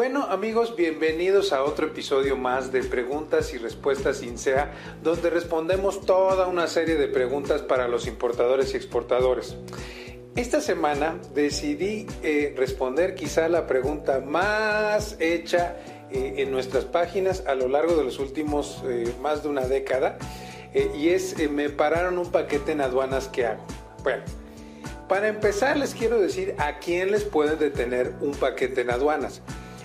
Bueno amigos, bienvenidos a otro episodio más de Preguntas y Respuestas sin SEA, donde respondemos toda una serie de preguntas para los importadores y exportadores. Esta semana decidí eh, responder quizá la pregunta más hecha eh, en nuestras páginas a lo largo de los últimos eh, más de una década y es me pararon un paquete en aduanas, ¿qué hago? Bueno, para empezar les quiero decir a quién les puede detener un paquete en aduanas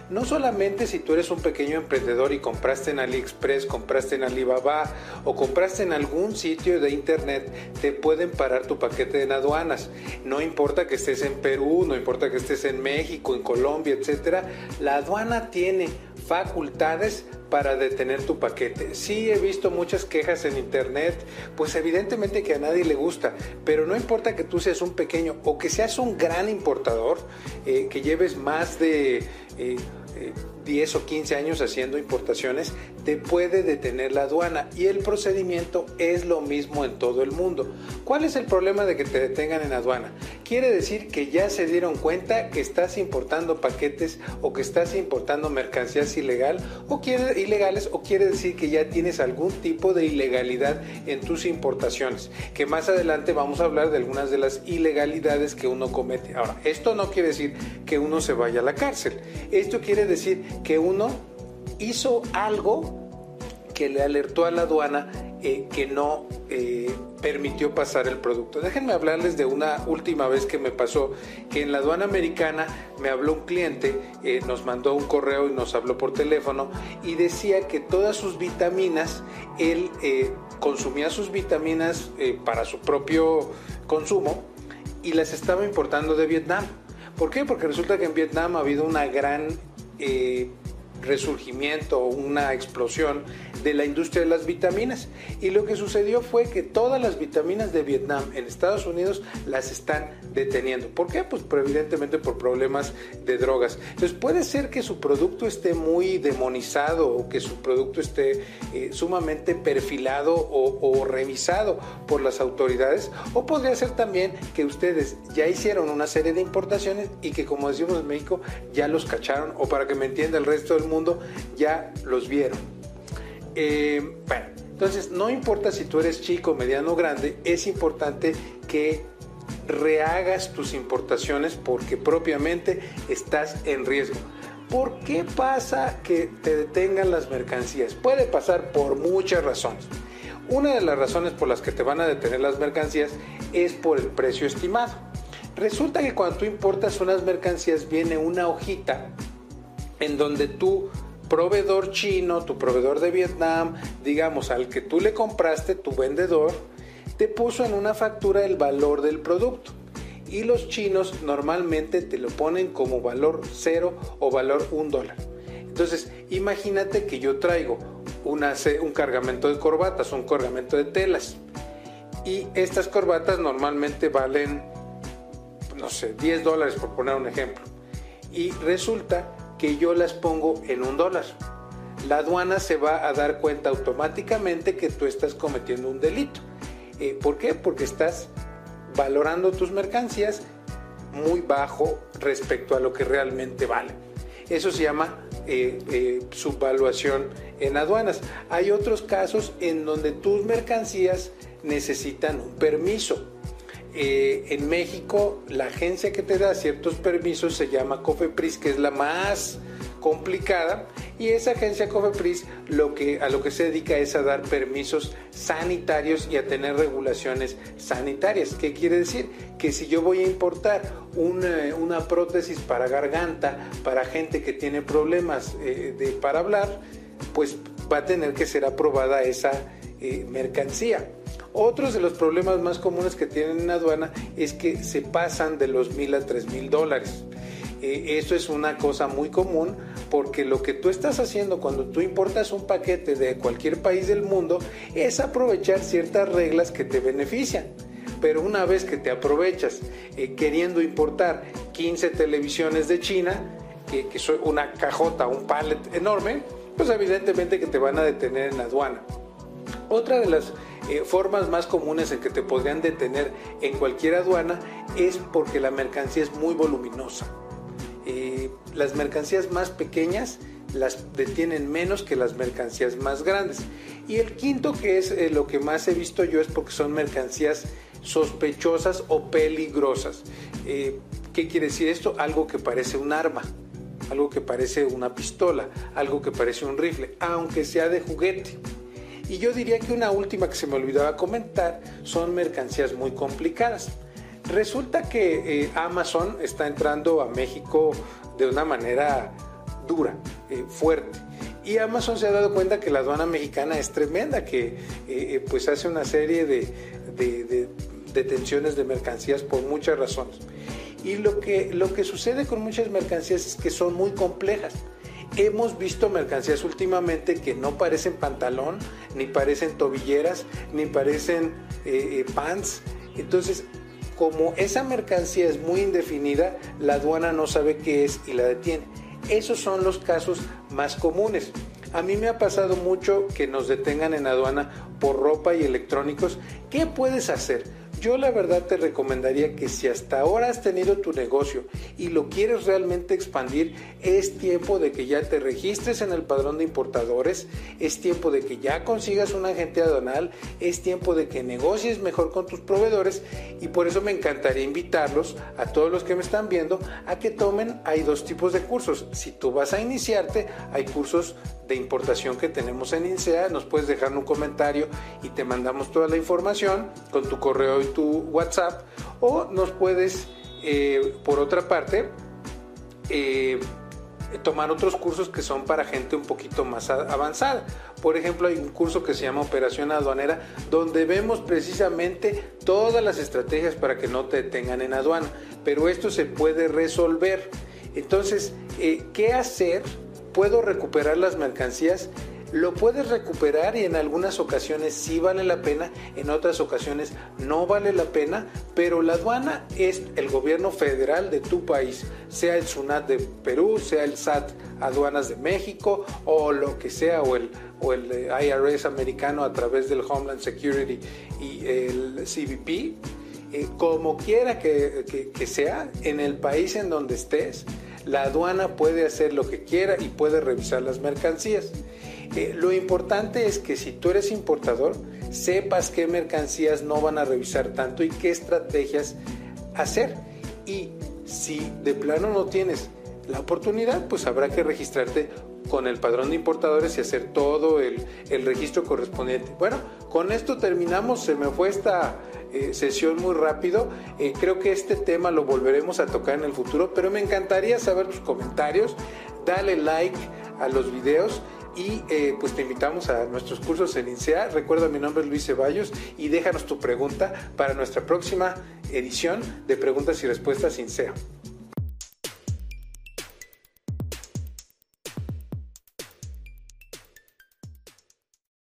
no solamente si tú eres un pequeño emprendedor y compraste en AliExpress, compraste en Alibaba o compraste en algún sitio de internet, te pueden parar tu paquete en aduanas. No importa que estés en Perú, no importa que estés en México, en Colombia, etcétera, la aduana tiene facultades para detener tu paquete. Sí he visto muchas quejas en internet, pues evidentemente que a nadie le gusta, pero no importa que tú seas un pequeño o que seas un gran importador, eh, que lleves más de... Eh, eh, 10 o 15 años haciendo importaciones, te puede detener la aduana y el procedimiento es lo mismo en todo el mundo. ¿Cuál es el problema de que te detengan en aduana? Quiere decir que ya se dieron cuenta que estás importando paquetes o que estás importando mercancías ilegal o ilegales o quiere decir que ya tienes algún tipo de ilegalidad en tus importaciones, que más adelante vamos a hablar de algunas de las ilegalidades que uno comete. Ahora, esto no quiere decir que uno se vaya a la cárcel. Esto quiere decir que uno hizo algo que le alertó a la aduana eh, que no eh, permitió pasar el producto. Déjenme hablarles de una última vez que me pasó, que en la aduana americana me habló un cliente, eh, nos mandó un correo y nos habló por teléfono y decía que todas sus vitaminas, él consumía sus vitaminas para su propio consumo y las estaba importando de Vietnam. ¿Por qué? Porque resulta que en Vietnam ha habido una gran eh, resurgimiento o una explosión de la industria de las vitaminas. Y lo que sucedió fue que todas las vitaminas de Vietnam en Estados Unidos las están deteniendo. ¿Por qué? Pues evidentemente por problemas de drogas. Entonces puede ser que su producto esté muy demonizado o que su producto esté eh, sumamente perfilado o, o revisado por las autoridades. O podría ser también que ustedes ya hicieron una serie de importaciones y que como decimos en México ya los cacharon o para que me entienda el resto del mundo ya los vieron. Eh, entonces no importa si tú eres chico, mediano o grande, es importante que rehagas tus importaciones porque propiamente estás en riesgo. ¿Por qué pasa que te detengan las mercancías? Puede pasar por muchas razones. Una de las razones por las que te van a detener las mercancías es por el precio estimado. Resulta que cuando tú importas unas mercancías viene una hojita en donde tú proveedor chino, tu proveedor de Vietnam, digamos, al que tú le compraste, tu vendedor, te puso en una factura el valor del producto. Y los chinos normalmente te lo ponen como valor cero o valor un dólar. Entonces, imagínate que yo traigo un cargamento de corbatas, un cargamento de telas. Y estas corbatas normalmente valen, no sé, 10 dólares por poner un ejemplo. Y resulta que yo las pongo en un dólar. La aduana se va a dar cuenta automáticamente que tú estás cometiendo un delito. Eh, ¿Por qué? Porque estás valorando tus mercancías muy bajo respecto a lo que realmente vale. Eso se llama eh, eh, subvaluación en aduanas. Hay otros casos en donde tus mercancías necesitan un permiso. Eh, en México la agencia que te da ciertos permisos se llama COFEPRIS, que es la más complicada y esa agencia COFEPRIS a lo que se dedica es a dar permisos sanitarios y a tener regulaciones sanitarias. ¿Qué quiere decir? Que si yo voy a importar una, una prótesis para garganta, para gente que tiene problemas eh, para hablar, pues va a tener que ser aprobada esa eh, mercancía. Otros de los problemas más comunes que tienen en aduana es que se pasan de los mil a tres mil dólares. Eh, eso es una cosa muy común porque lo que tú estás haciendo cuando tú importas un paquete de cualquier país del mundo es aprovechar ciertas reglas que te benefician. Pero una vez que te aprovechas eh, queriendo importar 15 televisiones de China, que, que son una cajota, un pallet enorme, pues evidentemente que te van a detener en aduana. Otra de las eh, formas más comunes en que te podrían detener en cualquier aduana es porque la mercancía es muy voluminosa. Eh, las mercancías más pequeñas las detienen menos que las mercancías más grandes. Y el quinto, que es eh, lo que más he visto yo, es porque son mercancías sospechosas o peligrosas. ¿Qué quiere decir esto? Algo que parece un arma, algo que parece una pistola, algo que parece un rifle, aunque sea de juguete. Y yo diría que una última que se me olvidaba comentar son mercancías muy complicadas. Resulta que eh, Amazon está entrando a México de una manera dura, eh, fuerte. Y Amazon se ha dado cuenta que la aduana mexicana es tremenda, que eh, pues hace una serie de, de, detenciones de mercancías por muchas razones. Y lo que, lo que sucede con muchas mercancías es que son muy complejas. Hemos visto mercancías últimamente que no parecen pantalón, ni parecen tobilleras, ni parecen pants. Entonces como esa mercancía es muy indefinida, la aduana no sabe qué es y la detiene. Esos son los casos más comunes. A mí me ha pasado mucho que nos detengan en aduana por ropa y electrónicos. ¿Qué puedes hacer? Yo la verdad te recomendaría que si hasta ahora has tenido tu negocio y lo quieres realmente expandir, es tiempo de que ya te registres en el padrón de importadores, es tiempo de que ya consigas un agente aduanal, es tiempo de que negocies mejor con tus proveedores y por eso me encantaría invitarlos a todos los que me están viendo a que tomen, hay dos tipos de cursos. Si tú vas a iniciarte, hay cursos de importación que tenemos en INSEA, nos puedes dejar un comentario y te mandamos toda la información con tu correo tu WhatsApp o nos puedes, eh, por otra parte, eh, tomar otros cursos que son para gente un poquito más avanzada. Por ejemplo, hay un curso que se llama Operación Aduanera, donde vemos precisamente todas las estrategias para que no te detengan en aduana, pero esto se puede resolver. Entonces, eh, ¿qué hacer? ¿Puedo recuperar las mercancías? Lo puedes recuperar y en algunas ocasiones sí vale la pena, en otras ocasiones no vale la pena, pero la aduana es el gobierno federal de tu país, sea el SUNAT de Perú, sea el SAT Aduanas de México o lo que sea, o el, o el eh, IRS americano a través del Homeland Security y el CBP. Eh, como quiera que, que sea, en el país en donde estés, la aduana puede hacer lo que quiera y puede revisar las mercancías lo importante es que si tú eres importador, sepas qué mercancías no van a revisar tanto y qué estrategias hacer. Y si de plano no tienes la oportunidad, pues habrá que registrarte con el padrón de importadores y hacer todo el, registro correspondiente. Bueno, con esto terminamos, se me fue esta eh, sesión muy rápido, eh, creo que este tema lo volveremos a tocar en el futuro, pero me encantaría saber tus comentarios, dale like a los videos y eh, pues te invitamos a nuestros cursos en INSEA. Recuerda, mi nombre es Luis Ceballos y déjanos tu pregunta para nuestra próxima edición de Preguntas y Respuestas INSEA.